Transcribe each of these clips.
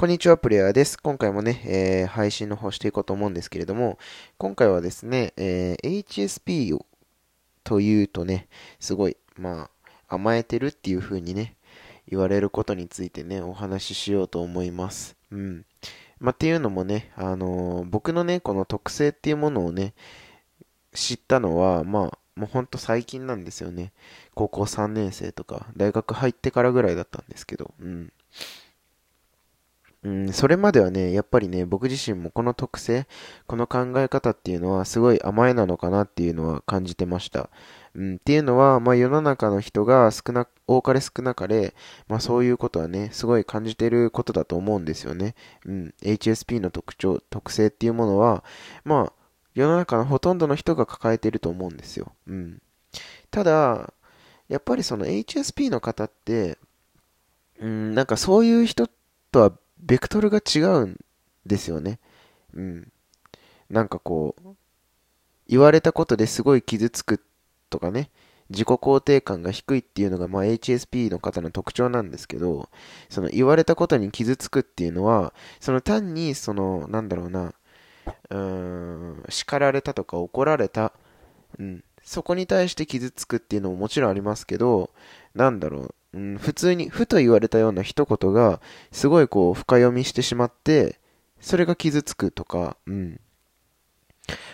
こんにちは、プレイヤーです。今回もね、えー、配信の方していこうと思うんですけれども、今回はですね、えー、HSP をというとね、すごい、まあ、甘えてるっていう風にね、言われることについてね、お話ししようと思います。うん。まあ、っていうのもね、あのー、僕のね、この特性っていうものをね、知ったのは、まあ、もうほんと最近なんですよね。高校3年生とか、大学入ってからぐらいだったんですけど、うん。うん、それまではね、やっぱりね、僕自身もこの特性、この考え方っていうのはすごい甘えなのかなっていうのは感じてました。うん、っていうのは、まあ世の中の人が少な、多かれ少なかれ、まあそういうことはね、すごい感じてることだと思うんですよね。うん、HSP の特徴、特性っていうものは、まあ世の中のほとんどの人が抱えてると思うんですよ。うん。ただ、やっぱりその HSP の方って、うん、なんかそういう人とはベクトルが違うんですよね。うん。なんかこう、言われたことですごい傷つくとかね、自己肯定感が低いっていうのが、まあ、HSP の方の特徴なんですけど、その言われたことに傷つくっていうのは、その単に、その、なんだろうな、うーん、叱られたとか怒られた、うん、そこに対して傷つくっていうのももちろんありますけど、なんだろう、うん、普通に、ふと言われたような一言が、すごいこう、深読みしてしまって、それが傷つくとか、うん。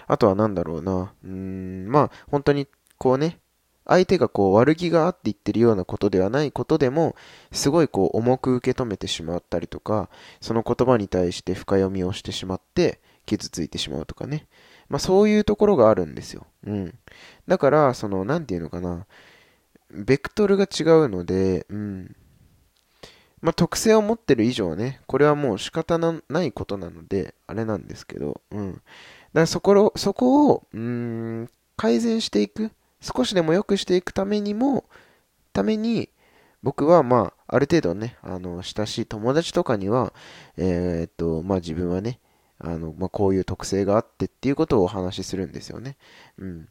あとはなんだろうな、うん、まあ、本当に、こうね、相手がこう悪気があって言ってるようなことではないことでも、すごいこう重く受け止めてしまったりとか、その言葉に対して深読みをしてしまって、傷ついてしまうとかね。まあそういうところがあるんですよ。うん。だから、その、なんていうのかな。ベクトルが違うので、うん。まあ、特性を持ってる以上はね、これはもう仕方のないことなので、あれなんですけど、うん。だからそこそこを、うん、改善していく、少しでも良くしていくためにも、ために、僕はまあ、ある程度ね、あの、親しい友達とかには、えー、っと、まあ自分はね、あの、まあこういう特性があってっていうことをお話しするんですよね。うん。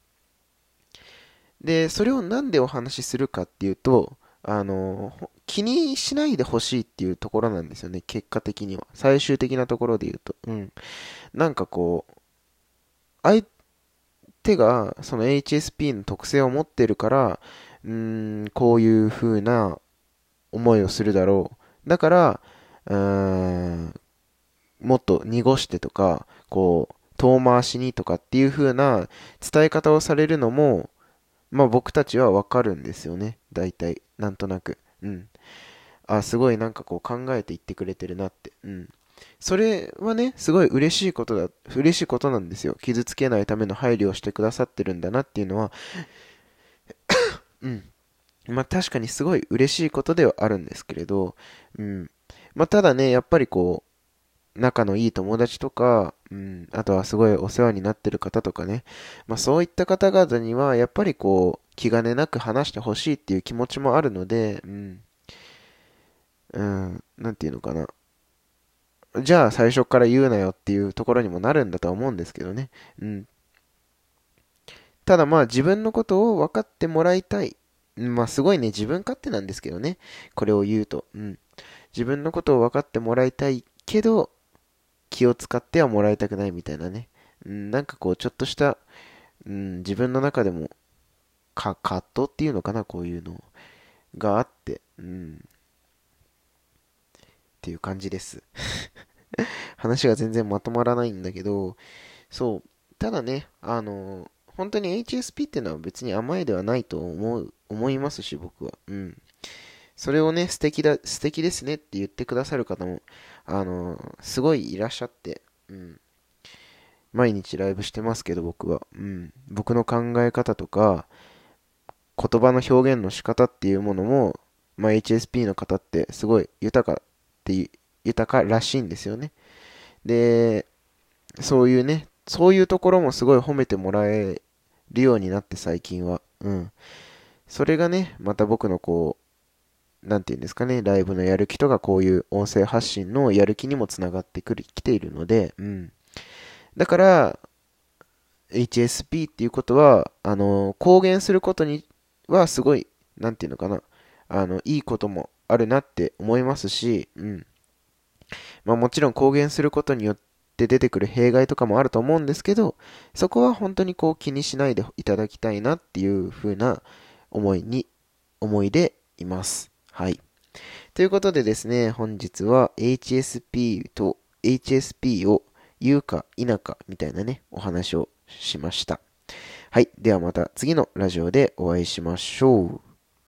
で、それをなんでお話しするかっていうと、あの、気にしないでほしいっていうところなんですよね、結果的には。最終的なところで言うと。うん。なんかこう、相手がその HSP の特性を持ってるから、うーん、こういう風な思いをするだろう。だから、うーん、もっと濁してとか、こう、遠回しにとかっていう風な伝え方をされるのも、まあ僕たちはわかるんですよね。大体。なんとなく。うん。あ、すごいなんかこう考えて言ってくれてるなって。うん。それはね、すごい嬉しいことだ、嬉しいことなんですよ。傷つけないための配慮をしてくださってるんだなっていうのは うん。まあ確かにすごい嬉しいことではあるんですけれど、うん。まあただね、やっぱりこう、仲のいい友達とか、うん、あとはすごいお世話になってる方とかね、まあそういった方々には、やっぱりこう、気兼ねなく話してほしいっていう気持ちもあるので、うん、うん、なんていうのかな。じゃあ最初から言うなよっていうところにもなるんだとは思うんですけどね。うん。ただまあ自分のことを分かってもらいたい。まあすごいね、自分勝手なんですけどね。これを言うと。うん。自分のことを分かってもらいたいけど、気を使ってはもらいたくないみたいなね。うん、なんかこう、ちょっとした、うん、自分の中でも、か、葛藤っていうのかな、こういうのがあって、うん。っていう感じです。話が全然まとまらないんだけど、そう、ただね、あの、本当に HSP っていうのは別に甘えではないと思う、思いますし、僕は。うん。それをね、素敵だ、素敵ですねって言ってくださる方も、あの、すごいいらっしゃって、うん。毎日ライブしてますけど、僕は。うん。僕の考え方とか、言葉の表現の仕方っていうものも、まあ、HSP の方ってすごい豊かっていう、豊からしいんですよね。で、そういうね、そういうところもすごい褒めてもらえるようになって最近は。うん。それがね、また僕のこう、なんていうんですかね、ライブのやる気とかこういう音声発信のやる気にもつながってくる、来ているので、うん。だから、HSP っていうことは、あの、公言することにはすごい、なんていうのかな、あの、いいこともあるなって思いますし、うん。まあもちろん公言することによって出てくる弊害とかもあると思うんですけど、そこは本当にこう気にしないでいただきたいなっていう風な思いに、思いでいます。はい。ということでですね、本日は HSP と HSP を言うか否かみたいなね、お話をしました。はい。ではまた次のラジオでお会いしましょう。